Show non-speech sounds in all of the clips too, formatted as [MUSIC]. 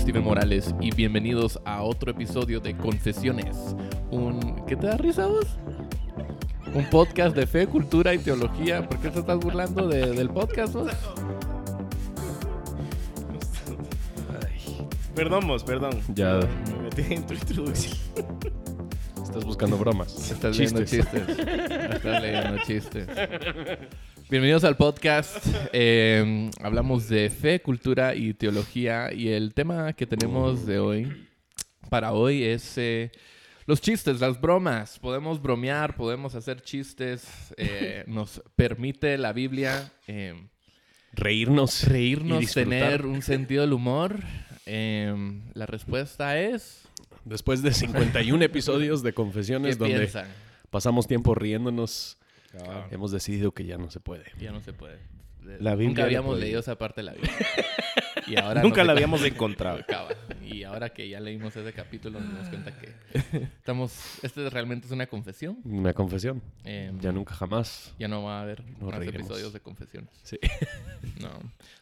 Steven Morales y bienvenidos a otro episodio de Confesiones. Un... ¿Qué te da risa vos? Un podcast de fe, cultura y teología. ¿Por qué te estás burlando de- del podcast vos? Perdón, vos, perdón. Ya Me metí en tu introducción. estás buscando bromas. Estás leyendo chistes. Estás leyendo chistes. Bienvenidos al podcast. Eh, hablamos de fe, cultura y teología. Y el tema que tenemos de hoy, para hoy, es eh, los chistes, las bromas. Podemos bromear, podemos hacer chistes. eh, [LAUGHS] nos permite la Biblia eh, Reírnos. reírnos, tener un sentido del humor. Eh, la respuesta es... Después de 51 episodios de ¿Qué confesiones donde piensan? pasamos tiempo riéndonos, hemos decidido que ya no se puede. Ya no se puede. La Biblia Nunca habíamos leído esa parte de la Biblia. [LAUGHS] Y ahora Nunca la habíamos [LAUGHS] encontrado. acaba. Y ahora que ya leímos ese capítulo nos dimos cuenta que estamos... Este realmente es una confesión. Una confesión. Eh, Ya nunca jamás. ya no va a haber Nos más reiremos. episodios de confesiones. Sí. [LAUGHS] No.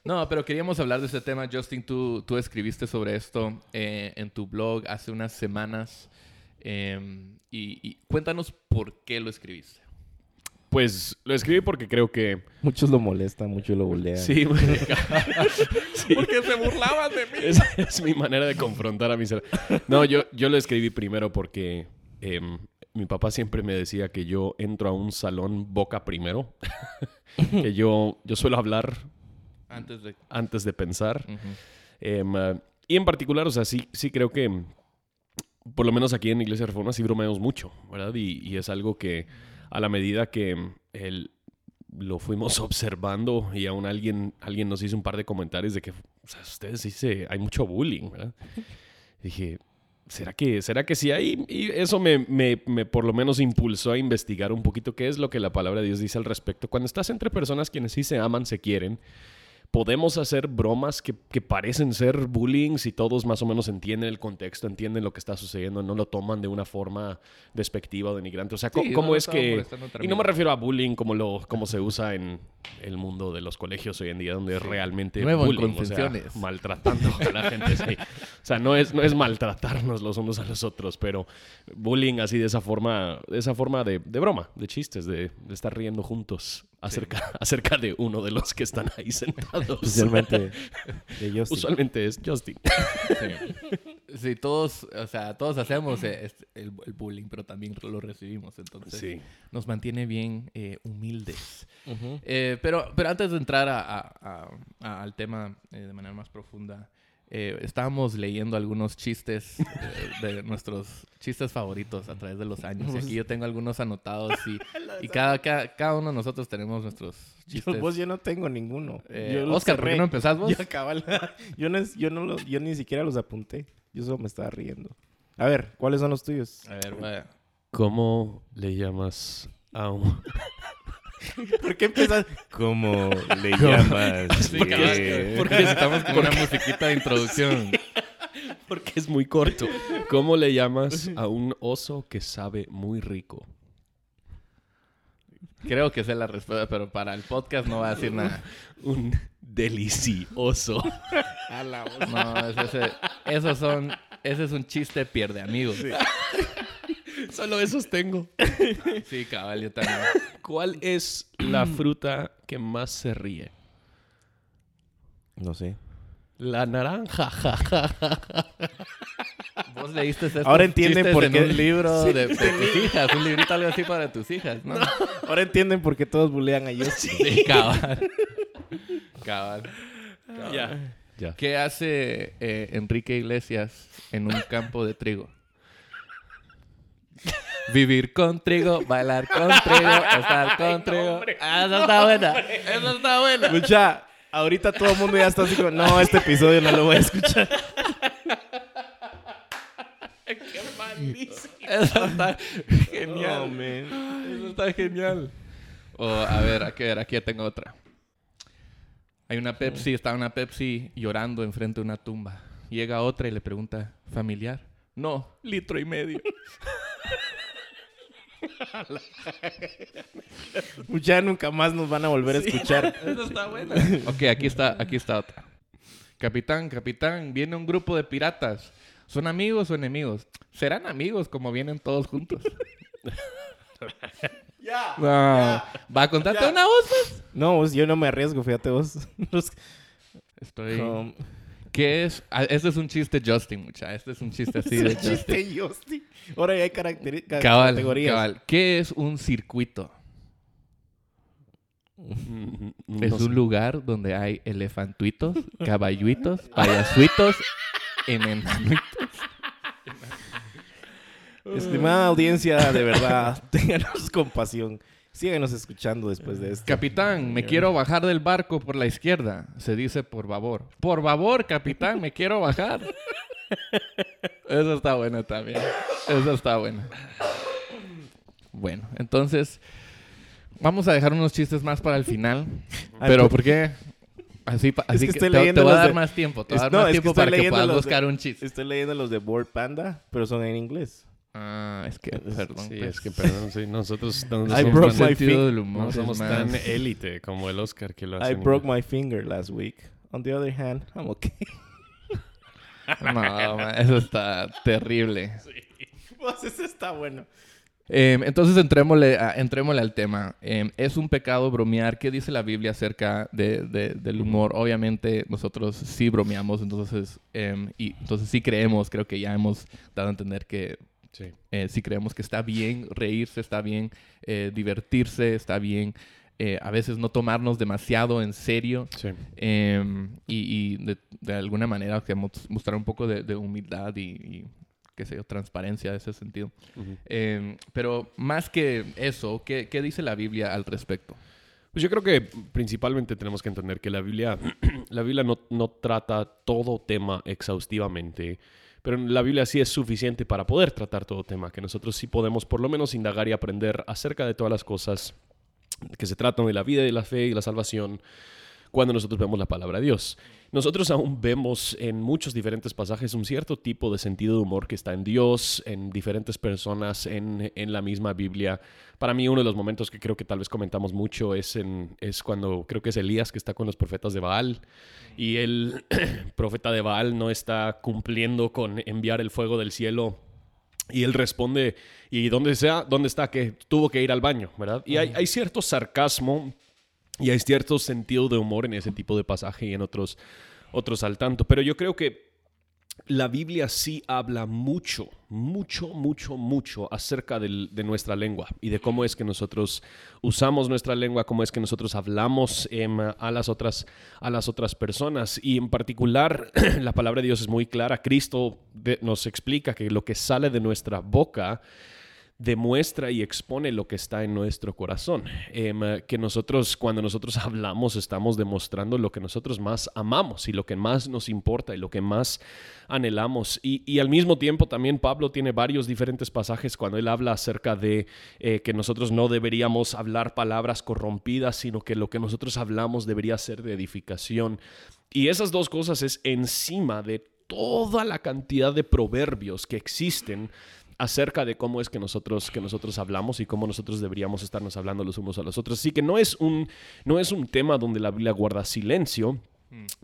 No, pero queríamos hablar de ese tema. Justin, tú, tú escribiste sobre esto eh, en tu blog hace unas semanas. Eh, y, y cuéntanos por qué lo escribiste. Pues lo escribí porque creo que... Muchos lo molestan, muchos lo bulean. Sí, [LAUGHS] sí. Porque se burlaban de mí. Esa es mi manera de confrontar a mis... No, yo, yo lo escribí primero porque em, mi papá siempre me decía que yo entro a un salón boca primero. [LAUGHS] que yo, yo suelo hablar Antes de... antes de pensar. Em, y en particular, o sea, sí, sí creo que, por lo menos aquí en Iglesia Reforma, sí bromeamos mucho, ¿verdad? Y, y es algo que a la medida que mm, el- lo fuimos [LAUGHS] observando y aún alguien, alguien nos hizo un par de comentarios de que, o sea, ustedes se, hay mucho bullying, ¿verdad? [LAUGHS] Dije, ¿será que, ¿será que sí hay? Y eso me, me, me por lo menos impulsó a investigar un poquito qué es lo que la palabra de Dios dice al respecto. Cuando estás entre personas quienes sí se aman, se quieren, podemos hacer bromas que, que parecen ser bullying si todos más o menos entienden el contexto, entienden lo que está sucediendo, no lo toman de una forma despectiva o denigrante. O sea, Sí, ¿cómo no es que... Y no me refiero a bullying como, lo, como se usa en el mundo de los colegios hoy en día, donde es realmente Nuevo bullying, o sea, Confesiones. maltratando a la gente. sí. O sea, no es, no es maltratarnos los unos a los otros, pero bullying así de esa forma, de esa forma de, de broma, de chistes, de, de estar riendo juntos acerca, [LAUGHS] acerca de uno de los que están ahí sentados. Especialmente de [LAUGHS] Justin. Usualmente es Justin. Sí. Sí, todos, o sea, todos hacemos eh, el, el bullying, pero también lo recibimos. Entonces, Sí. nos mantiene bien eh, humildes. Eh, pero, pero antes de entrar a- a- a- a- al tema eh, de manera más profunda, eh, estábamos leyendo algunos chistes eh, de nuestros chistes favoritos a través de los años. Y aquí yo tengo algunos anotados y, [LAUGHS] y cada, cada, cada uno de nosotros tenemos nuestros Yo, chistes. vos yo no tengo ninguno. Eh, yo los Oscar, ¿por qué no empezás [LAUGHS] vos? Yo, cabal, [LAUGHS] yo, no, yo, no los- yo ni siquiera los apunté. Yo solo me estaba riendo. A ver, ¿cuáles son los tuyos? A ver, vaya. ¿Cómo le llamas a un... [LAUGHS] ¿Por qué empiezas? ¿Cómo le llamas? Porque, Eh, porque necesitamos como una musiquita de introducción. [LAUGHS] Porque es muy corto. ¿Cómo le llamas a un oso que sabe muy rico? Creo que sé la respuesta, pero para el podcast no va a decir nada. [LAUGHS] Un delicioso. No, ese, ese- esos son, ese es un chiste pierde amigos. Sí, Solo esos tengo. [LAUGHS] cabal, yo también. ¿Cuál es la [CLEARS THROAT] fruta que más se ríe? No sé. La naranja. ja, ja, ja. Vos leíste estos Ahora entienden chistes por en qué- un libro de, de tus hijas, un librito algo así para tus hijas, ¿no? [LAUGHS] Ahora entienden por qué todos bulean a Justin. Sí, cabal. [LAUGHS] Cabal. Ya. Ya. ¿Qué hace eh, Enrique Iglesias en un campo de trigo? Vivir con trigo, bailar con trigo, [LAUGHS] estar con trigo. Ah, esa está buena. Esa está buena. Escucha, ahorita todo el mundo ya está así como, no, este episodio no lo voy a escuchar. [LAUGHS] Esa está No, genial. man. Eso está genial. O, a ver, aquí, a ver, aquí tengo otra. Hay una Pepsi, está una Pepsi llorando enfrente de una tumba. Llega otra y le pregunta, ¿familiar? No, litro y medio. [LAUGHS] [LAUGHS] Ya nunca más nos van a volver a escuchar. [LAUGHS] Eso está buena. ok, aquí está, aquí está otra. Capitán, capitán, viene un grupo de piratas. ¿Son amigos o enemigos? Serán amigos como vienen todos juntos. [LAUGHS] Ya. No. ¿Va a contarte Ya. una voz? pues? No, yo no me arriesgo, fíjate vos. Estoy... Um, ¿Qué es? Ah, Este es un chiste Justin, mucha. Este es un chiste así de es un Justin. chiste, Justin. Ahora ya hay caracteri- ca- Cabal, categorías. cabal. ¿Qué es un circuito? Mm, Es no sé. un lugar donde hay elefantuitos, caballuitos, payasuitos, enanuitos. Estimada audiencia, de verdad, [LAUGHS] ténganos compasión. Síganos escuchando después de esto. Capitán, me quiero bajar del barco por la izquierda. Se dice por favor. Por favor, capitán, me quiero bajar. Eso está bueno también. Eso está bueno. Bueno, entonces vamos a dejar unos chistes más para el final. Pero por- ¿por qué? Así, pa- Es así que que, te, te voy a dar de- más tiempo. Te voy a dar no, más tiempo para que puedas los de- buscar un chiste. Estoy leyendo los de Board Panda, pero son en inglés. Ah, es que, perdón. Sí, pues. es que perdón, sí, nosotros [LAUGHS] no I somos broke tan- humor no somos tan élite como el Oscar que lo hace. I broke my finger last week. On the other hand, I'm okay. [LAUGHS] No, eso está terrible. Pues ese está bueno. Eh, entonces entrémosle, a- entrémosle al tema. Eh, ¿Es un pecado bromear? ¿Qué dice la Biblia acerca de- de- del humor? Obviamente nosotros sí bromeamos, entonces, eh, y, entonces sí creemos, creo que ya hemos dado a entender que Sí. eh, sí creemos que está bien reírse, está bien eh, divertirse, está bien eh, a veces no tomarnos demasiado en serio. Sí. Eh, y y de, de alguna manera mostrar un poco de, de humildad y, y, qué sé yo, transparencia en ese sentido. Eh, pero más que eso, ¿qué, qué dice la Biblia al respecto? Pues yo creo que principalmente tenemos que entender que la Biblia, [CLEARS THROAT] la Biblia no, no trata todo tema exhaustivamente, pero la Biblia sí es suficiente para poder tratar todo tema, que nosotros sí podemos por lo menos indagar y aprender acerca de todas las cosas que se tratan de la vida y la fe y la salvación cuando nosotros vemos la palabra de Dios. Nosotros aún vemos en muchos diferentes pasajes un cierto tipo de sentido de humor que está en Dios, en diferentes personas, en, en la misma Biblia. Para mí uno de los momentos que creo que tal vez comentamos mucho es, en, es cuando creo que es Elías que está con los profetas de Baal y el [CLEARS THROAT] profeta de Baal no está cumpliendo con enviar el fuego del cielo y él responde, y donde sea, ¿dónde está? Que tuvo que ir al baño, ¿verdad? Y hay, hay cierto sarcasmo y hay cierto sentido de humor en ese tipo de pasaje y en otros, otros al tanto. Pero yo creo que la Biblia sí habla mucho, mucho, mucho, mucho acerca de nuestra lengua y de cómo es que nosotros usamos nuestra lengua, cómo es que nosotros hablamos em, a, las otras, a las otras personas. Y en particular, [CLEARS THROAT] la palabra de Dios es muy clara. Cristo nos explica que lo que sale de nuestra boca demuestra y expone lo que está en nuestro corazón. Em, que nosotros, cuando nosotros hablamos, estamos demostrando lo que nosotros más amamos y lo que más nos importa y lo que más anhelamos. Y, y al mismo tiempo también Pablo tiene varios diferentes pasajes cuando él habla acerca de eh, que nosotros no deberíamos hablar palabras corrompidas, sino que lo que nosotros hablamos debería ser de edificación. Y esas dos cosas es encima de toda la cantidad de proverbios que existen acerca de cómo es que nosotros, que nosotros hablamos y cómo nosotros deberíamos estarnos hablando los unos a los otros. Así que no es un, no es un tema donde la Biblia guarda silencio,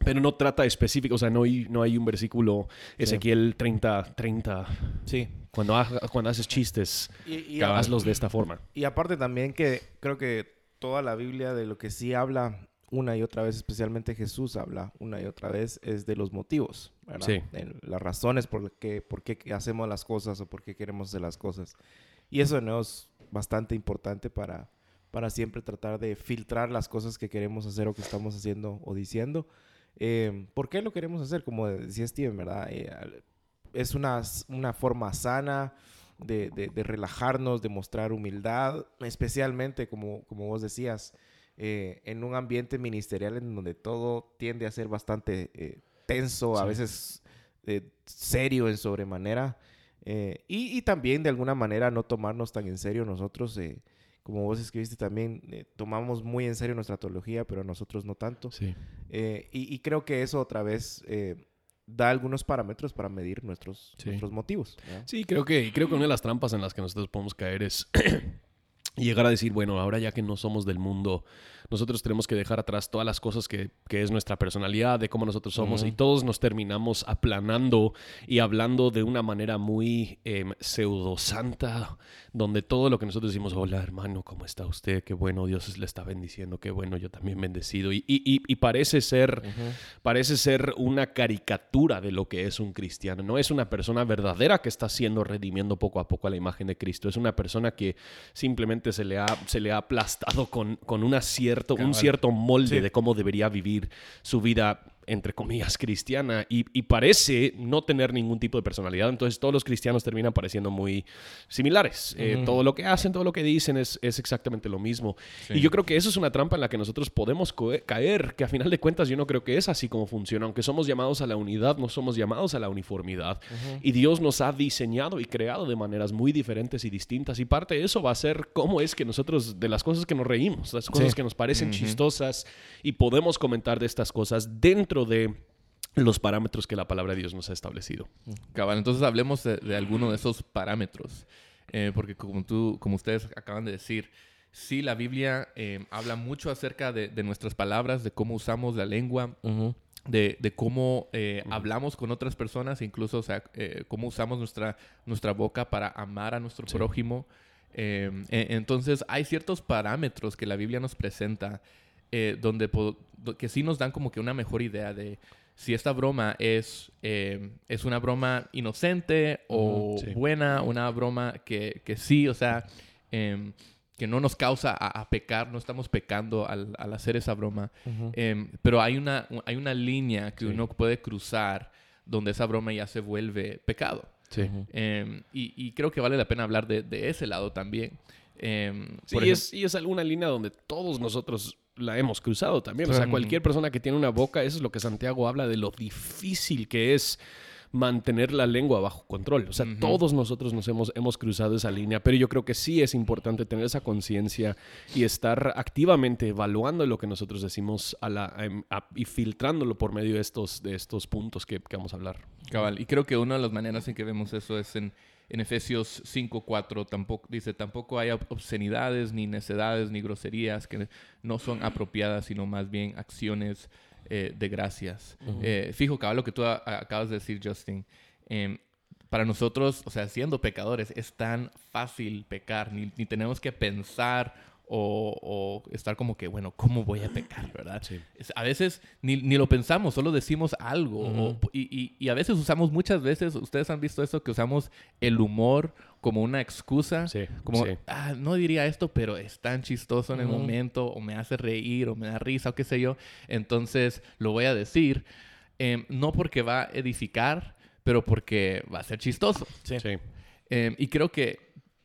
pero no trata específico, o sea, no hay, no hay un versículo Ezequiel 30, 30, Sí. cuando, ha- cuando haces chistes, Y, y- hazlos de esta forma. y aparte también que creo que toda la Biblia de lo que sí habla una y otra vez, especialmente Jesús habla una y otra vez, es de los motivos. Sí. Las razones por, que, por qué hacemos las cosas o por qué queremos hacer las cosas. Y eso ¿no? es bastante importante para, para siempre tratar de filtrar las cosas que queremos hacer o que estamos haciendo o diciendo. Eh, ¿Por qué lo queremos hacer? Como decía Steven, ¿verdad? Eh, es una, una forma sana de, de- de relajarnos, de mostrar humildad, especialmente, como, como vos decías, eh, en un ambiente ministerial en donde todo tiende a ser bastante tenso, a veces eh, serio en sobremanera. eh, y, y también de alguna manera no tomarnos tan en serio nosotros, eh, como vos escribiste también, eh, tomamos muy en serio nuestra teología, pero nosotros no tanto. Sí. Y, y creo que eso otra vez da algunos parámetros para medir nuestros, Sí. nuestros motivos. ¿verdad? Sí, creo que, creo que una de las trampas en las que nosotros podemos caer es llegar a decir, bueno, ahora ya que no somos del mundo, nosotros tenemos que dejar atrás todas las cosas que, que es nuestra personalidad, de cómo nosotros somos, y todos nos terminamos aplanando y hablando de una manera muy eh, pseudosanta, donde todo lo que nosotros decimos, hola hermano, ¿cómo está usted? Qué bueno, Dios le está bendiciendo, qué bueno, yo también bendecido. Y, y, y parece, ser, parece ser una caricatura de lo que es un cristiano. No es una persona verdadera que está siendo redimiendo poco a poco a la imagen de Cristo. Es una persona que simplemente se le ha, se le ha aplastado con, con una cierto, un cierto molde de cómo debería vivir su vida entre comillas, cristiana y, parece no tener ningún tipo de personalidad. Entonces todos los cristianos terminan pareciendo muy similares. Eh, todo lo que hacen, todo lo que dicen es, es exactamente lo mismo. Y yo creo que eso es una trampa en la que nosotros podemos caer, que a final de cuentas yo no creo que es así como funciona. Aunque somos llamados a la unidad, no somos llamados a la uniformidad. Y Dios nos ha diseñado y creado de maneras muy diferentes y distintas. Y parte de eso va a ser cómo es que nosotros, de las cosas que nos reímos, las cosas que nos parecen chistosas y podemos comentar de estas cosas dentro de los parámetros que la palabra de Dios nos ha establecido. Cabal, entonces hablemos de, alguno de esos parámetros, eh, porque como, tú, como ustedes acaban de decir, sí, la Biblia eh, habla mucho acerca de, nuestras palabras, de cómo usamos la lengua, de, cómo eh, hablamos con otras personas, incluso o sea, cómo usamos nuestra, nuestra boca para amar a nuestro prójimo. E, entonces, hay ciertos parámetros que la Biblia nos presenta eh, donde que sí nos dan como que una mejor idea de si esta broma es, eh, es una broma inocente o buena, una broma que, que sí, o sea, em, que no nos causa a, pecar, no estamos pecando al, al hacer esa broma, em, pero hay una, hay una línea que uno puede cruzar donde esa broma ya se vuelve pecado. Em, y, y, creo que vale la pena hablar de, de ese lado también. sí, y, es, y es alguna línea donde todos nosotros la hemos cruzado también. O sea, cualquier persona que tiene una boca, eso es lo que Santiago habla de lo difícil que es mantener la lengua bajo control. O sea, todos nosotros nos hemos, hemos cruzado esa línea, pero yo creo que sí es importante tener esa conciencia y estar activamente evaluando lo que nosotros decimos a la, em, y filtrándolo por medio de estos, de estos puntos que, que vamos a hablar. Cabal, y creo que una de las maneras en que vemos eso es en en Efesios 5.4 tampoco, dice, tampoco hay obscenidades, ni necedades, ni groserías que no son apropiadas, sino más bien acciones eh, de gracias. Eh, fijo, cabal, lo que tú acabas de decir, Justin. Em, para nosotros, o sea, siendo pecadores, es tan fácil pecar, ni, ni tenemos que pensar o, estar como que, bueno, ¿cómo voy a pecar, verdad? A veces ni, lo pensamos, solo decimos algo. y, a veces usamos, muchas veces, ustedes han visto eso, que usamos el humor como una excusa. como, ah, no diría esto, pero es tan chistoso en el momento, o me hace reír, o me da risa, o qué sé yo. Entonces lo voy a decir. Em, no porque va a edificar, pero porque va a ser chistoso. Sí. Em, y creo que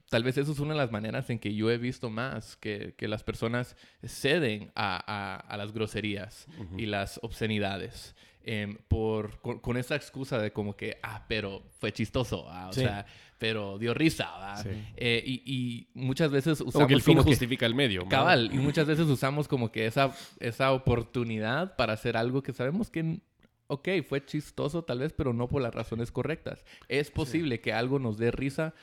tal vez eso es una de las maneras en que yo he visto más que, que las personas ceden a, a, las groserías y las obscenidades. Em, por, con, esa excusa de como que, ah, pero fue chistoso, o sea, pero dio risa, eh, y, y, muchas veces usamos... Como que el fin justifica el medio. Cabal, y muchas veces usamos como que esa, esa oportunidad para hacer algo que sabemos que ok, fue chistoso tal vez, pero no por las razones correctas. Es posible que algo nos dé risa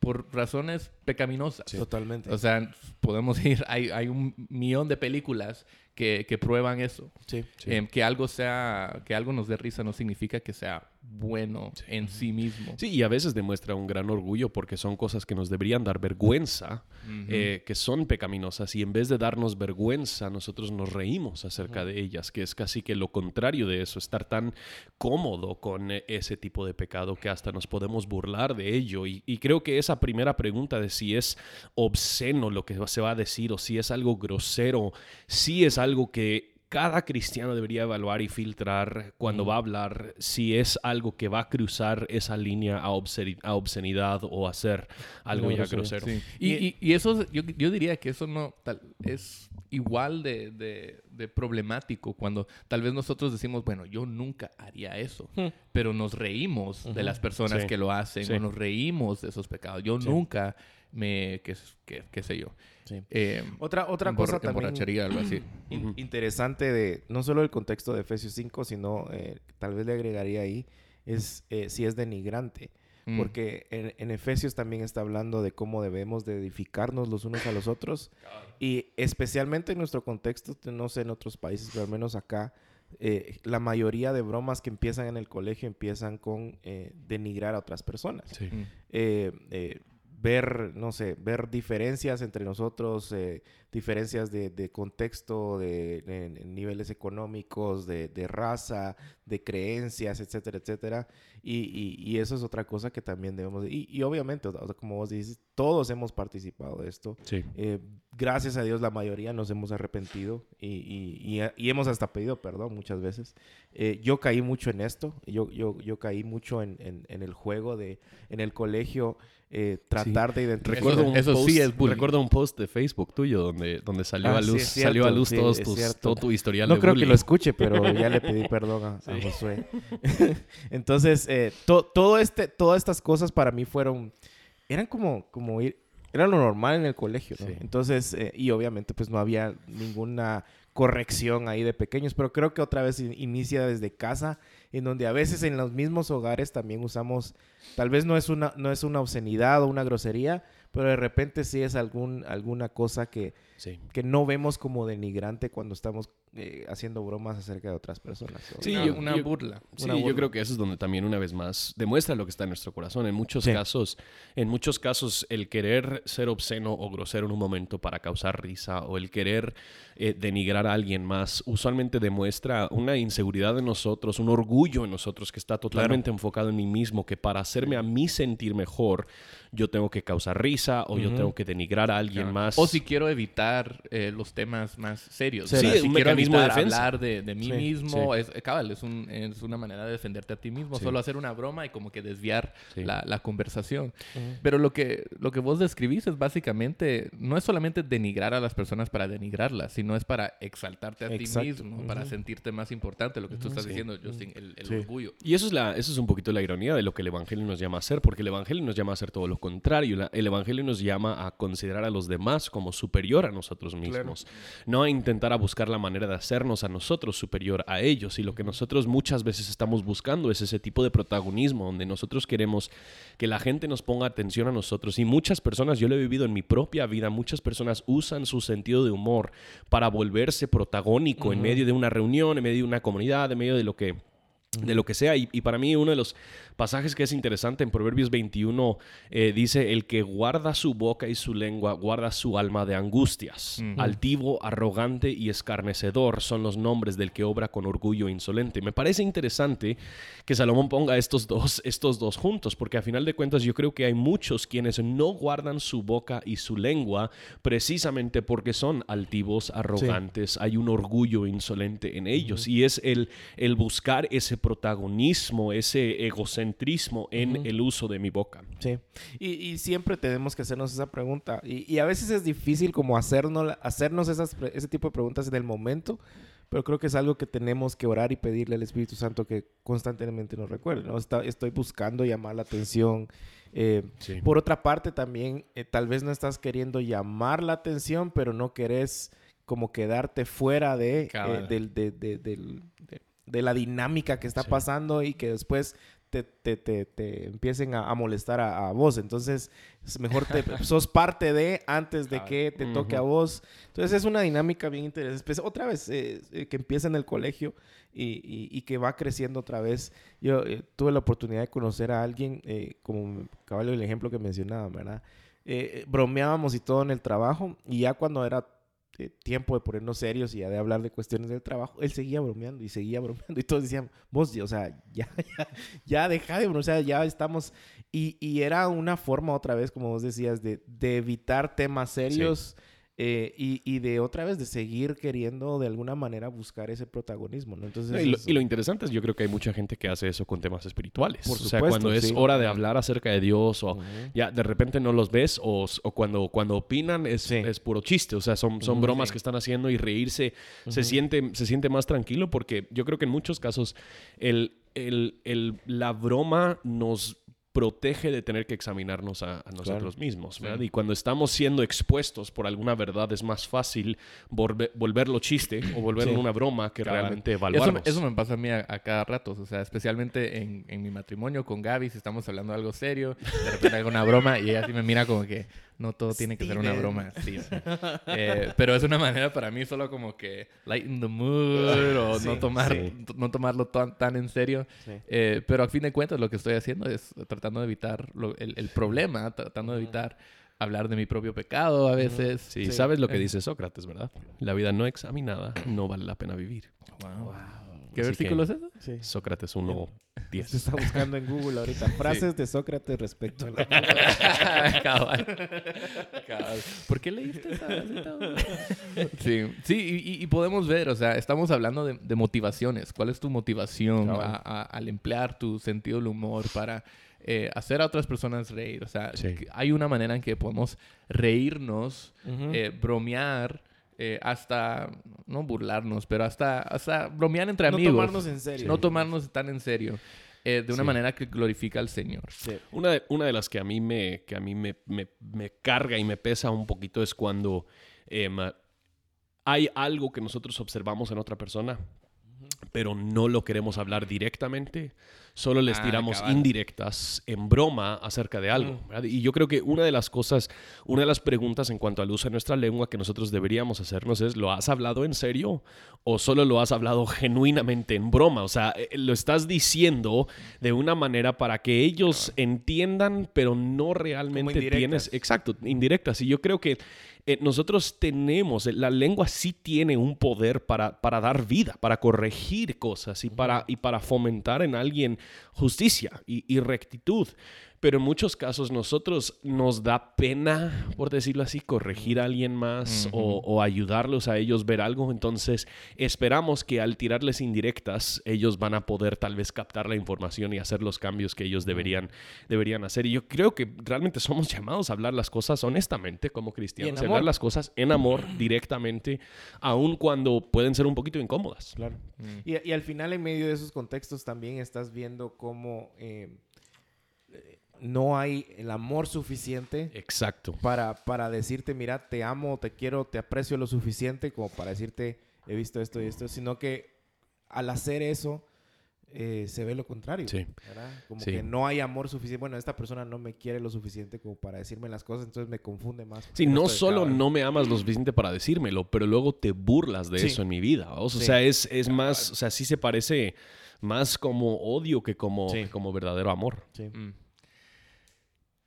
por razones pecaminosas. Totalmente. O sea, podemos ir, hay, hay un millón de películas que, que prueban eso. Sí, em, que algo sea, que algo nos dé risa no significa que sea bueno en sí mismo. Sí, y a veces demuestra un gran orgullo porque son cosas que nos deberían dar vergüenza, eh, que son pecaminosas, y en vez de darnos vergüenza, nosotros nos reímos acerca de ellas, que es casi que lo contrario de eso, estar tan cómodo con eh, ese tipo de pecado que hasta nos podemos burlar de ello. Y, y creo que esa primera pregunta de si es obsceno lo que se va a decir o si es algo grosero, sí es algo que cada cristiano debería evaluar y filtrar cuando va a hablar si es algo que va a cruzar esa línea a, obscenidad o a ser algo ya grosero. Y, eso, yo, diría que eso no es igual de, problemático cuando tal vez nosotros decimos, bueno, yo nunca haría eso, hmm. pero nos reímos de las personas que lo hacen o nos reímos de esos pecados. Yo nunca me, qué sé yo. Eh, otra otra cosa también [CLEARS THROAT] interesante de no solo el contexto de Efesios 5, sino eh, tal vez le agregaría ahí, es eh, si es denigrante. Mm. Porque en, en Efesios también está hablando de cómo debemos de edificarnos los unos a los otros. Y especialmente en nuestro contexto, no sé en otros países, pero al menos acá, eh, la mayoría de bromas que empiezan en el colegio empiezan con eh, denigrar a otras personas. Sí. Mm. Eh, eh, ver, no sé, ver diferencias entre nosotros, eh, diferencias de, de contexto, de, en- en niveles económicos, de, de raza, de creencias, etcétera, etcétera. Y, y- y eso es otra cosa que también debemos... de- y, y obviamente, o sea, como vos dices, todos hemos participado de esto. Sí. Eh, gracias a Dios la mayoría nos hemos arrepentido y, y- y- y hemos hasta pedido perdón muchas veces. Eh, yo caí mucho en esto, yo, yo, yo caí mucho en, en- en el juego de, en el colegio, eh, tratar de identificar... Recuerdo un, eso post, sí es bullying. recuerdo un post de Facebook tuyo donde, donde salió Ah, a luz, cierto, salió a luz sí, todos tus- todo tu historial No de creo que lo escuche, pero [LAUGHS] ya le pedí perdón a, a Josué. [LAUGHS] Entonces, eh, to- todo este, todas estas cosas para mí fueron, eran como, como ir, era lo normal en el colegio, ¿no? Sí. Entonces, eh, y obviamente pues no había ninguna corrección ahí de pequeños, pero creo que otra vez in- inicia desde casa, en donde a veces en los mismos hogares también usamos, tal vez no es una, no es una obscenidad o una grosería, pero de repente sí es algún, alguna cosa que, Sí. que no vemos como denigrante cuando estamos eh, haciendo bromas acerca de otras personas. Sí, una, yo- una yo- burla. Sí, Una yo creo que eso es donde también una vez más demuestra lo que está en nuestro corazón. En muchos Sí. casos, en muchos casos, el querer ser obsceno o grosero en un momento para causar risa o el querer eh, denigrar a alguien más, usualmente demuestra una inseguridad en nosotros, un orgullo en nosotros que está totalmente enfocado en mí mismo, que para hacerme a mí sentir mejor, yo tengo que causar risa o yo Ujú. tengo que denigrar a alguien Claro. más. O si quiero evitar eh, los temas más serios. Sí, O sea, es si un quiero mecanismo de evitar defensa. hablar de, de mí Sí, mismo, es, eh, cabal, es, un- es una manera de defenderte a ti mismo. Sí. Solo hacer una broma y como que desviar Sí. la, la conversación. Ujú. Pero lo que, lo que vos describís es básicamente, no es solamente denigrar a las personas para denigrarlas, sino es para exaltarte a Exacto. ti mismo, para Ujú. sentirte más importante, lo que tú estás Sí. diciendo, Justin, el, el Sí. orgullo. Y eso es, la, eso es un poquito la ironía de lo que el Evangelio nos llama a hacer, porque el Evangelio nos llama a hacer todo lo contrario. El Evangelio nos llama a considerar a los demás como superior a nosotros mismos, no a intentar a buscar la manera de hacernos a nosotros superior a ellos. Y lo que nosotros muchas veces estamos buscando es ese tipo de protagonismo, donde nosotros queremos que la gente nos ponga atención a nosotros. Y muchas personas, yo lo he vivido en mi propia vida, muchas personas usan su sentido de humor para volverse protagónico en medio de una reunión, en medio de una comunidad, en medio de lo que de lo que sea. Y, y para mí uno de los pasajes que es interesante en Proverbios 21 eh, dice, el que guarda su boca y su lengua, guarda su alma de angustias. Altivo, arrogante y escarnecedor son los nombres del que obra con orgullo insolente. Me parece interesante que Salomón ponga estos dos, estos dos juntos, porque a final de cuentas yo creo que hay muchos quienes no guardan su boca y su lengua precisamente porque son altivos, arrogantes, hay un orgullo insolente en ellos y es el, el buscar ese protagonismo, ese egocentrismo en el uso de mi boca. Sí. Y, y siempre tenemos que hacernos esa pregunta. Y, y a veces es difícil como hacernos, hacernos esas, ese tipo de preguntas en el momento, pero creo que es algo que tenemos que orar y pedirle al Espíritu Santo que constantemente nos recuerde. ¿no? Está- estoy buscando llamar la atención. Eh, por otra parte, también eh, tal vez no estás queriendo llamar la atención, pero no querés como quedarte fuera de, eh, Cabal. del- de, de- del- de- de la dinámica que está Sí. pasando y que después te, te, te, te empiecen a, a molestar a, a vos. Entonces, es mejor te, [LAUGHS] sos parte de antes de que te toque a Ujú. vos. Entonces, es una dinámica bien interesante. Pues, otra vez, eh, eh, que empieza en el colegio y, y- y que va creciendo otra vez. Yo eh, tuve la oportunidad de conocer a alguien, eh, como caballo el ejemplo que mencionaba, ¿verdad? Eh, eh, bromeábamos y todo en el trabajo y ya cuando era eh, tiempo de ponernos serios y ya de hablar de cuestiones del trabajo, él seguía bromeando y seguía [LAUGHS] bromeando y todos decían, vos, o sea, ya, [LAUGHS] ya, ya deja de bromear, o sea, ya estamos... Y, y era una forma otra vez, como vos decías, de, de evitar temas serios eh, y, y de otra vez de seguir queriendo de alguna manera buscar ese protagonismo, ¿no? Entonces... No, y, lo, es- y lo interesante es, yo creo que hay mucha gente que hace eso con temas espirituales. Por o sea, supuesto, cuando es hora de hablar acerca de Dios o ya de repente no los ves o, o cuando, cuando opinan es, Sí. es puro chiste. O sea, son, son bromas que están haciendo y reírse se, siente, se siente más tranquilo porque yo creo que en muchos casos el, el- el- la broma nos protege de tener que examinarnos a, a nosotros mismos. ¿verdad? Y cuando estamos siendo expuestos por alguna verdad, es más fácil volver- volverlo chiste o volverlo Sí. una broma que Cabal. realmente Eso, evaluarnos. eso me pasa a mí a, a cada rato, o sea, especialmente en, en mi matrimonio con Gaby, si estamos hablando de algo serio, de repente alguna broma y ella sí me mira como que no todo tiene que ser una broma. Sí, sí. [LAUGHS] Eh, pero es una manera para mí solo como que lighten the mood o Sí, no, tomar, sí. no tomarlo tan, tan en serio. Sí. Eh, pero a fin de cuentas lo que estoy haciendo es tratando de evitar lo- el, el problema, tratando de evitar hablar de mi propio pecado a veces. Sí, Sí. sabes lo que Eh. dice Sócrates, ¿verdad? La vida no examinada no vale la pena vivir. Wow. ¿Qué Así versículo que- es ese? Sí. Sócrates 1, Se 10. está buscando en Google ahorita [LAUGHS] frases de Sócrates respecto a la... [LAUGHS] Cabal. Cabal. ¿Por qué leíste esa? [LAUGHS] Sí, sí y, podemos ver, o sea, estamos hablando de, de motivaciones. ¿Cuál es tu motivación Cabal. a- a- al emplear tu sentido del humor para eh, hacer a otras personas reír? O sea, Sí. hay una manera en que podemos reírnos, eh, bromear, eh, hasta, no burlarnos, pero hasta, hasta bromear entre no amigos. tomarnos en serio. No tomarnos tan en serio. eh, de una Sí. manera que glorifica al Señor. Sí. Una de, una de las que a mí me, que a mí me, me- me carga y me pesa un poquito es cuando em, hay algo que nosotros observamos en otra persona, pero no lo queremos hablar directamente. Solo les Ah, tiramos cabal. indirectas en broma acerca de algo. Mm. Y yo creo que una de las cosas, una de las preguntas en cuanto al uso de nuestra lengua que nosotros deberíamos hacernos es, ¿lo has hablado en serio o solo lo has hablado genuinamente en broma? O sea, eh, lo estás diciendo de una manera para que ellos entiendan, pero no realmente tienes... Exacto, indirectas. Y yo creo que eh, nosotros tenemos, la lengua sí tiene un poder para, para dar vida, para corregir cosas y para, y para fomentar en alguien justicia y, rectitud. Pero en muchos casos nosotros nos da pena, por decirlo así, corregir a alguien más o, o ayudarlos a ellos ver algo. Entonces esperamos que al tirarles indirectas ellos van a poder tal vez captar la información y hacer los cambios que ellos deberían, deberían hacer. Y yo creo que realmente somos llamados a hablar las cosas honestamente como cristianos, amor. hablar las cosas en amor directamente, aun cuando pueden ser un poquito incómodas. Claro. Mm. Y, y al final, en medio de esos contextos, también estás viendo cómo eh, no hay el amor suficiente Exacto. para, para decirte, mira, te amo, te quiero, te aprecio lo suficiente como para decirte, he visto esto y esto, sino que al hacer eso eh, se ve lo contrario. Sí. ¿verdad? Como Sí. que no hay amor suficiente. Bueno, esta persona no me quiere lo suficiente como para decirme las cosas, entonces me confunde más. Sí, no solo no me amas lo suficiente para decírmelo, pero luego te burlas de Sí. eso en mi vida. O Sí. sea, es, es más, o sea, sí se parece más como odio que como, Sí. que como verdadero amor. Sí. Mm.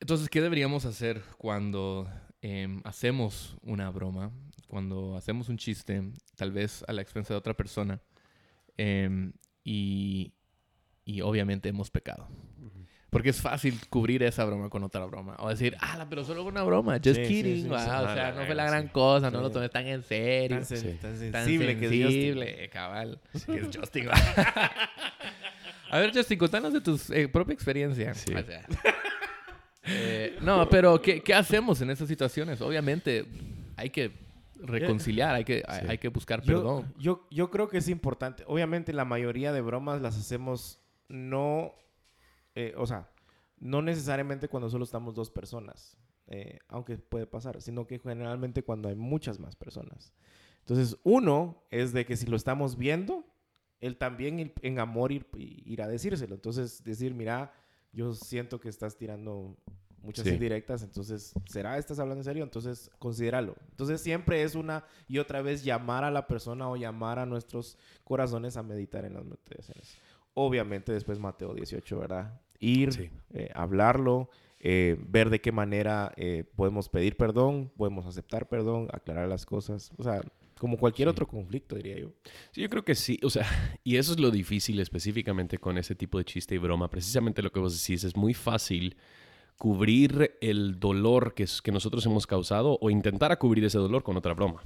Entonces, ¿qué deberíamos hacer cuando em, hacemos una broma? Cuando hacemos un chiste, tal vez a la expensa de otra persona, em, y, y obviamente hemos pecado. Porque es fácil cubrir esa broma con otra broma. O decir, ah, pero solo fue una broma, just Sí, kidding. sí, ah, o sea, no fue la gran cosa, no lo tomes tan en serio. Tan, sen- Sí. tan Tan sensible, que es Justin. sensible, cabal. Que es Justin. [LAUGHS] A ver, Justin, contanos de tu eh, propia experiencia. Sí. O sea, eh, no, pero ¿qué, qué hacemos en esas situaciones? Obviamente hay que reconciliar, hay que, hay, Sí. hay que buscar perdón. yo, yo creo que es importante. Obviamente la mayoría de bromas las hacemos no, eh, o sea, no necesariamente cuando solo estamos dos personas, eh, aunque puede pasar, sino que generalmente cuando hay muchas más personas. Entonces, uno es de que si lo estamos viendo, él también en amor ir, ir a decírselo. Entonces, decir, mira, yo siento que estás tirando muchas Sí. indirectas, entonces, ¿será estás hablando en serio? Entonces, considéralo. Entonces, siempre es una y otra vez llamar a la persona o llamar a nuestros corazones a meditar en las motivaciones. Obviamente, después Mateo 18, ¿verdad? Ir, Sí. eh, hablarlo, eh, ver de qué manera eh, podemos pedir perdón, podemos aceptar perdón, aclarar las cosas. O sea, como cualquier Sí. otro conflicto, diría yo. Sí, yo creo que sí. O sea, [LAUGHS] y eso es lo difícil específicamente con ese tipo de chiste y broma. Precisamente lo que vos decís, es muy fácil cubrir el dolor que, que nosotros hemos causado o intentar a cubrir ese dolor con otra broma.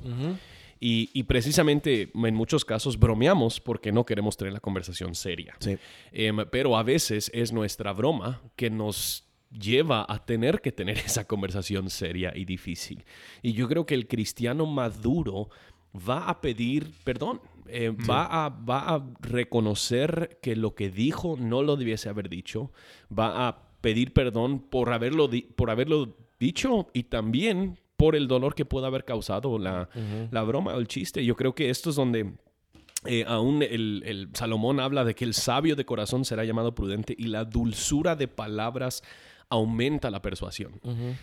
Y, y precisamente en muchos casos bromeamos porque no queremos tener la conversación seria. Sí. Em, pero a veces es nuestra broma que nos lleva a tener que tener [LAUGHS] esa conversación seria y difícil. Y yo creo que el cristiano maduro va a pedir perdón, eh, va, a, va a reconocer que lo que dijo no lo debiese haber dicho, va a pedir perdón por haberlo, di- por haberlo dicho y también por el dolor que pueda haber causado la, la broma o el chiste. Yo creo que esto es donde eh, aún el, el Salomón habla de que el sabio de corazón será llamado prudente y la dulzura de palabras aumenta la persuasión.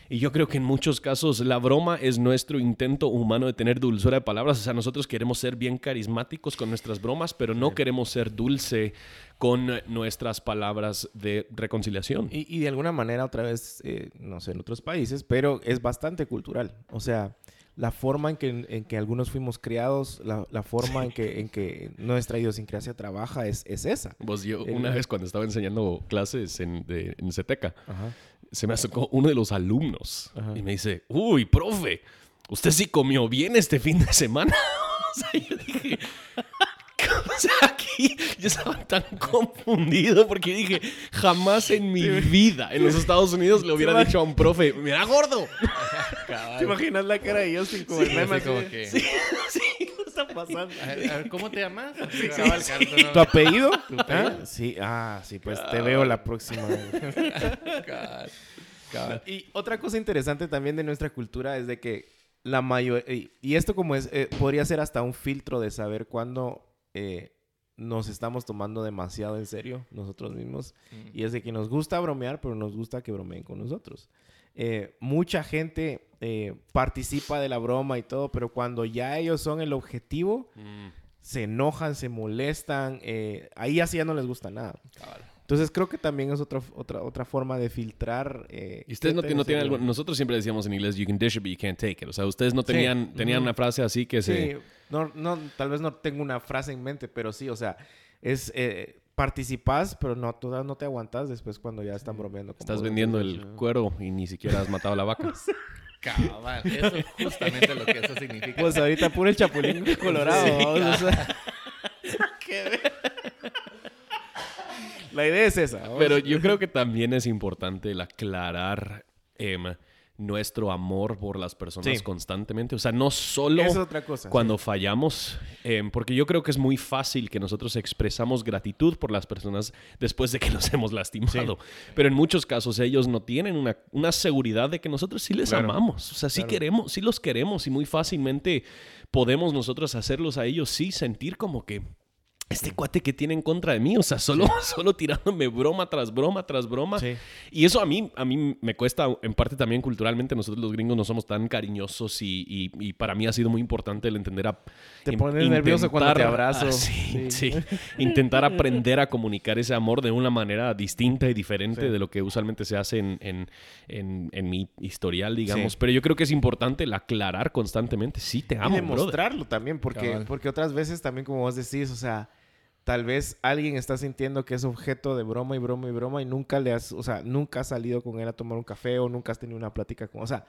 Y yo creo que en muchos casos la broma es nuestro intento humano de tener dulzura de palabras. O sea, nosotros queremos ser bien carismáticos con nuestras bromas, pero no queremos ser dulce con nuestras palabras de reconciliación. Y, y de alguna manera, otra vez, eh, no sé, en otros países, pero es bastante cultural. O sea, la forma en que, en que algunos fuimos criados, la, la forma en, que, en que nuestra idiosincrasia trabaja es, es esa. Vos, yo El- una vez cuando estaba enseñando clases en, de, en Ceteca, Ajá. se me acercó uno de los alumnos Ajá. y me dice, uy, profe, usted sí comió bien este fin de semana. [LAUGHS] o sea, yo dije, [LAUGHS] o sea, aquí yo estaba tan confundido porque dije, jamás en mi vida en los Estados Unidos le hubiera dicho a un profe, mira gordo. [LAUGHS] ¿Te imaginas la cara de Justin como el meme Así como así? que... [LAUGHS] Sí, sí. ¿Qué está pasando? A ver, a ver, ¿cómo te llamas? ¿Tu apellido? apellido? ¿Ah? Sí, ah, sí, pues te veo la próxima. cabal. Y otra cosa interesante también de nuestra cultura es de que la mayoría, y, y esto como es, eh, podría ser hasta un filtro de saber cuándo eh, nos estamos tomando demasiado en serio nosotros mismos. Y es de que nos gusta bromear, pero nos gusta que bromeen con nosotros. Eh, mucha gente eh, participa de la broma y todo, pero cuando ya ellos son el objetivo, se enojan, se molestan, eh, ahí así ya no les gusta nada. Cabal. Entonces creo que también es otra, otra, otra forma de filtrar. eh, Y ustedes no, qué tienen algo, nosotros siempre decíamos en inglés, you can dish it, but you can't take it. O sea, ustedes no tenían, tenían una frase así que se... Sí, no, no, tal vez no tengo una frase en mente, pero sí, o sea, es eh, participás, pero no, todas no te aguantas después cuando ya están bromeando. Estás vendiendo el cuero y ni siquiera has matado a la vaca. [LAUGHS] Cabal. Eso es justamente lo que eso significa. Pues ahorita puro el chapulín [LAUGHS] colorado. Sí, o sea. [LAUGHS] La idea es esa. vamos. Pero yo creo que también es importante el aclarar nuestro amor por las personas Sí. constantemente. O sea, no solo es otra cosa. cuando fallamos, em, porque yo creo que es muy fácil que nosotros expresamos gratitud por las personas después de que nos [LAUGHS] hemos lastimado. Pero en muchos casos ellos no tienen una, una seguridad de que nosotros sí les Claro. amamos. O sea, sí Claro. queremos, sí los queremos y muy fácilmente podemos nosotros hacerlos a ellos sí sentir como que este cuate que tiene en contra de mí, o sea, solo, [LAUGHS] solo tirándome broma tras broma tras broma. Sí. Y eso a mí, a mí me cuesta, en parte también culturalmente, nosotros los gringos no somos tan cariñosos y, y- y para mí ha sido muy importante el entender a... Te in- pones nervioso cuando te intentar- abrazo. ah, [LAUGHS] sí, Sí. sí. Intentar aprender a comunicar ese amor de una manera distinta y diferente Sí. de lo que usualmente se hace en, en- en- en mi historial, digamos. Sí. Pero yo creo que es importante el aclarar constantemente, sí te y amo, brother. demostrarlo también, porque, Cabal. porque otras veces también, como vos decís, o sea, tal vez alguien está sintiendo que es objeto de broma y broma y broma y nunca le has, o sea, nunca has salido con él a tomar un café o nunca has tenido una plática con, o sea,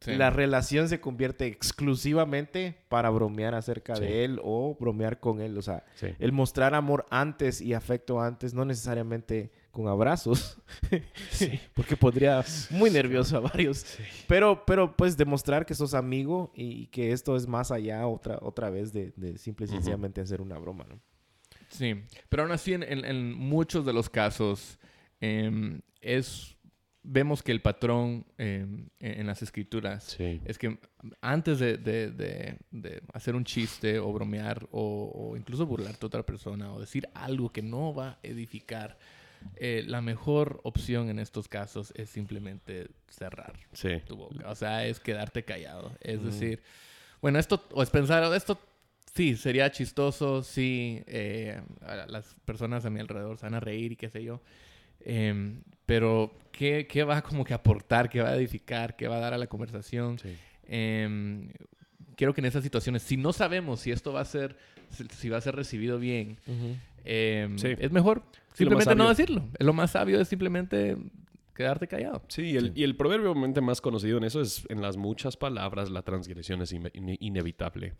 Sí. la relación se convierte exclusivamente para bromear acerca Sí. de él o bromear con él, o sea, Sí. el mostrar amor antes y afecto antes, no necesariamente con abrazos, [LAUGHS] porque podría [LAUGHS] muy nervioso a varios. Pero, pero pues demostrar que sos amigo y que esto es más allá otra, otra vez de, de simple y sencillamente hacer una broma, ¿no? Sí, pero aún así en, en- en muchos de los casos em, es vemos que el patrón em, en, las escrituras Sí. es que antes de, de- de- de hacer un chiste o bromear o, o incluso burlarte a otra persona o decir algo que no va a edificar, eh, la mejor opción en estos casos es simplemente cerrar Sí. tu boca. O sea, es quedarte callado. Es decir, bueno, esto, o es pensar, "Oh, esto sí, sería chistoso, sí, eh, las personas a mi alrededor se van a reír y qué sé yo. Em, pero, ¿qué, ¿qué va como que a aportar? ¿Qué va a edificar? ¿Qué va a dar a la conversación? Sí. Em, quiero que en esas situaciones, si no sabemos si esto va a ser, si- va a ser recibido bien, em, Sí. es mejor Sí, simplemente no decirlo. Lo más sabio es simplemente quedarte callado. Sí, y el, y el proverbio obviamente más conocido en eso es en las muchas palabras la transgresión es ine- ine- inevitable.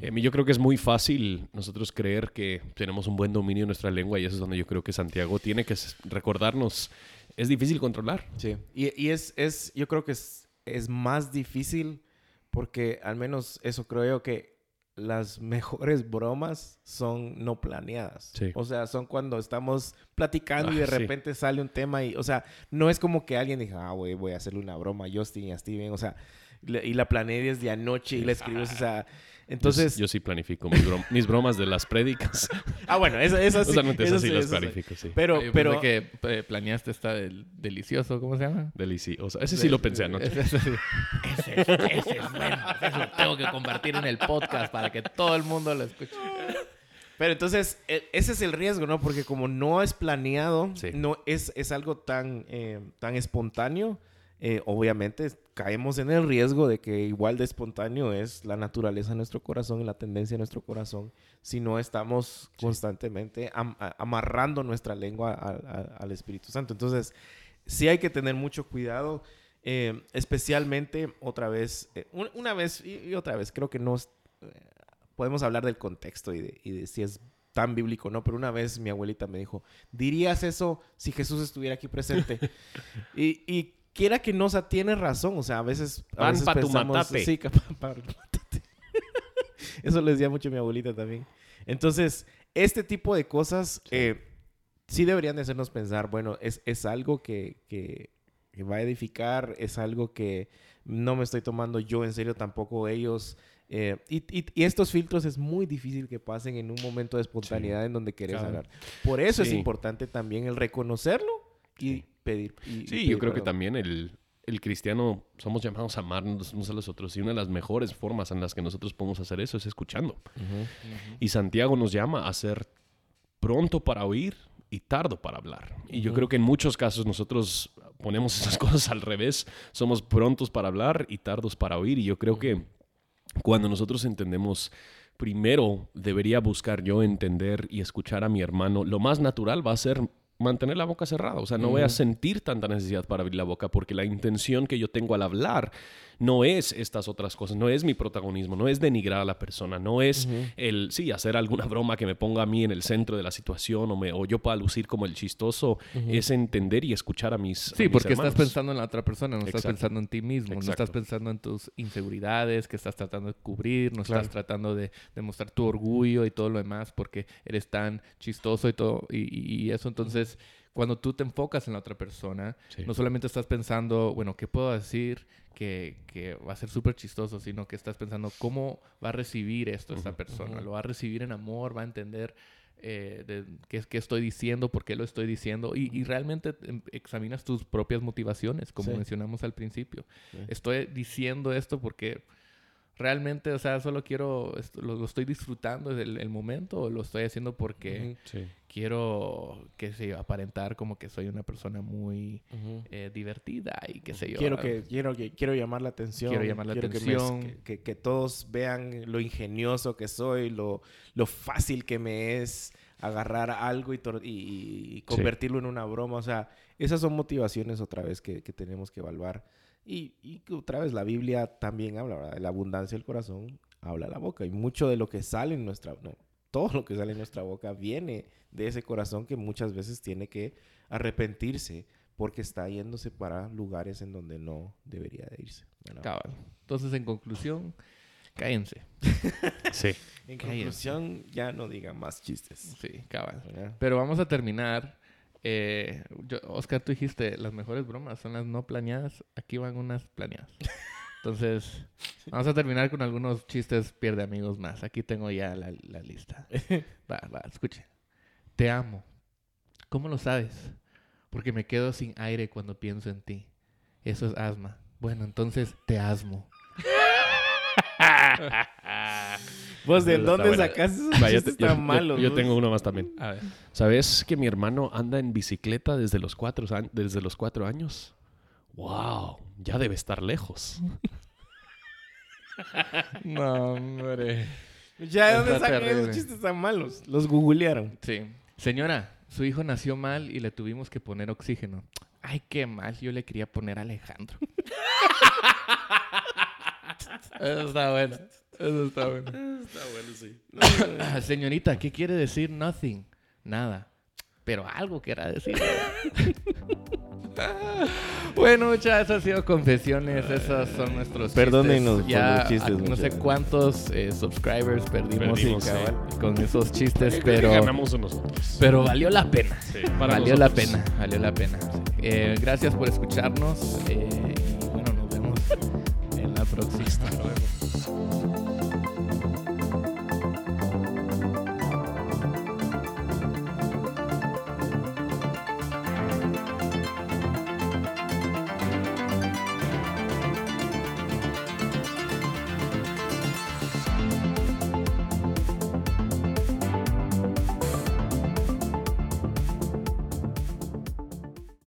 Eh, yo creo que es muy fácil nosotros creer que tenemos un buen dominio de nuestra lengua y eso es donde yo creo que Santiago tiene que recordarnos, es difícil controlar. Sí. Y, y es, es, yo creo que es, es más difícil porque al menos eso creo yo que las mejores bromas son no planeadas. Sí. O sea, son cuando estamos platicando y de sí. repente sale un tema y, o sea, no es como que alguien diga, ah, güey, voy a hacerle una broma a Justin y a Steven. O sea, y la planeé desde anoche y la escribí, o sea, entonces... Yo, yo sí planifico mis, brom- mis bromas de las prédicas. [LAUGHS] Ah, bueno, eso, eso sí. Usualmente eso esas sí sí, las planifico, sí. Pero, Yo pero... que eh, planeaste esta del delicioso, ¿cómo se llama? Delicioso. Ese sí lo pensé anoche. Ese, ese sí. Ese es, ese es bueno. Ese lo tengo que compartir en el podcast para que todo el mundo lo escuche. Pero entonces, e- ese es el riesgo, ¿no? Porque como no es planeado, Sí. no es, es algo tan, eh, tan espontáneo, eh, obviamente caemos en el riesgo de que igual de espontáneo es la naturaleza de nuestro corazón y la tendencia de nuestro corazón si no estamos constantemente am- amarrando nuestra lengua a- a- al Espíritu Santo. Entonces, sí hay que tener mucho cuidado, eh, especialmente otra vez, eh, un- una vez y, y otra vez, creo que no podemos hablar del contexto y de, y de si es tan bíblico o no, pero una vez mi abuelita me dijo, ¿dirías eso si Jesús estuviera aquí presente? [LAUGHS] y, y quiera que no, o sea, tiene razón, o sea, a veces, a Pan veces pa' tu matate. sí, [LAUGHS] pan pa'. Eso le decía mucho mi abuelita también. Entonces, este tipo de cosas eh, sí deberían de hacernos pensar, bueno, es, es algo que, que, que va a edificar, es algo que no me estoy tomando yo en serio, tampoco ellos. eh, y, y- y estos filtros es muy difícil que pasen en un momento de espontaneidad en donde querés Claro. hablar. Por eso es Sí. importante también el reconocerlo y pedir. y- y Sí, pedir yo creo que perdón. también el, el cristiano somos llamados a amarnos unos a los otros y una de las mejores formas en las que nosotros podemos hacer eso es escuchando. Y Santiago nos llama a ser pronto para oír y tardo para hablar. Y yo Ujú. creo que en muchos casos nosotros ponemos esas [LAUGHS] cosas al revés. Somos prontos para hablar y tardos para oír. Y yo creo que cuando nosotros entendemos, primero debería buscar yo entender y escuchar a mi hermano, lo más natural va a ser mantener la boca cerrada. O sea, no voy a sentir tanta necesidad para abrir la boca porque la intención que yo tengo al hablar no es estas otras cosas, no es mi protagonismo, no es denigrar a la persona, no es el, sí, hacer alguna broma que me ponga a mí en el centro de la situación o, me, o yo pueda lucir como el chistoso, es entender y escuchar a mis a Sí, mis porque hermanos. estás pensando en la otra persona, no estás pensando en ti mismo, no estás pensando en tus inseguridades que estás tratando de cubrir, no Claro. estás tratando de demostrar tu orgullo y todo lo demás porque eres tan chistoso y todo y, y- y eso. Entonces cuando tú te enfocas en la otra persona, Sí. no solamente estás pensando, bueno, ¿qué puedo decir que, que va a ser súper chistoso? Sino que estás pensando, ¿cómo va a recibir esto esta persona? ¿Lo va a recibir en amor? ¿Va a entender eh, de qué, qué estoy diciendo? ¿Por qué lo estoy diciendo? Y, y realmente em, examinas tus propias motivaciones, como Sí. mencionamos al principio. Sí. Estoy diciendo esto porque realmente, o sea, solo quiero, lo, lo estoy disfrutando del el momento o lo estoy haciendo porque Sí. quiero, qué sé yo, aparentar como que soy una persona muy eh, divertida y qué sé yo. Quiero que quiero que quiero llamar la atención. Quiero llamar la atención. Que, que- que todos vean lo ingenioso que soy, lo, lo fácil que me es agarrar algo y, tor- y- y convertirlo en una broma. O sea, esas son motivaciones otra vez que, que tenemos que evaluar. Y, y que otra vez la Biblia también habla, ¿verdad? De la abundancia del corazón habla la boca. Y mucho de lo que sale en nuestra... No, todo lo que sale en nuestra boca viene de ese corazón que muchas veces tiene que arrepentirse porque está yéndose para lugares en donde no debería de irse. ¿verdad? Cabal. Entonces, en conclusión, cállense. [LAUGHS] Sí. En Cállense. conclusión, ya no digan más chistes. Sí, cabal. ¿verdad? Pero vamos a terminar. Eh, yo- Oscar, tú dijiste, las mejores bromas son las no planeadas. Aquí van unas planeadas. [LAUGHS] Entonces, vamos a terminar con algunos chistes pierde amigos más. Aquí tengo ya la, la lista. Va, va, escuche. Te amo. ¿Cómo lo sabes? Porque me quedo sin aire cuando pienso en ti. Eso es asma. Bueno, entonces te asmo. [LAUGHS] ¿Vos de Está dónde buena. sacaste esos Va, yo, chistes te- yo- malos? yo tengo uno más también. A ver. ¿Sabes que mi hermano anda en bicicleta desde los cuatro, desde los cuatro años? ¡Wow! Ya debe estar lejos. [LAUGHS] No, hombre. Ya, ¿de dónde sacan esos chistes tan malos? Los googlearon. Sí. Señora, su hijo nació mal y le tuvimos que poner oxígeno. Ay, qué mal. Yo le quería poner Alejandro. [LAUGHS] Eso está bueno. Eso está bueno. Está bueno, sí. [COUGHS] Señorita, ¿qué quiere decir nothing? Nada. Pero algo querrá decir. [LAUGHS] Bueno, muchachos, esas han sido confesiones. Esas son nuestros Perdónenos chistes. por Ya los chistes, no sé cuántos eh, subscribers perdimos, Perdimos, y- sí. con esos chistes, pero, ganamos nosotros. pero valió la pena. Sí, para valió la pena, valió la pena. Eh, gracias por escucharnos. eh, y bueno, nos vemos en la próxima. Hasta luego.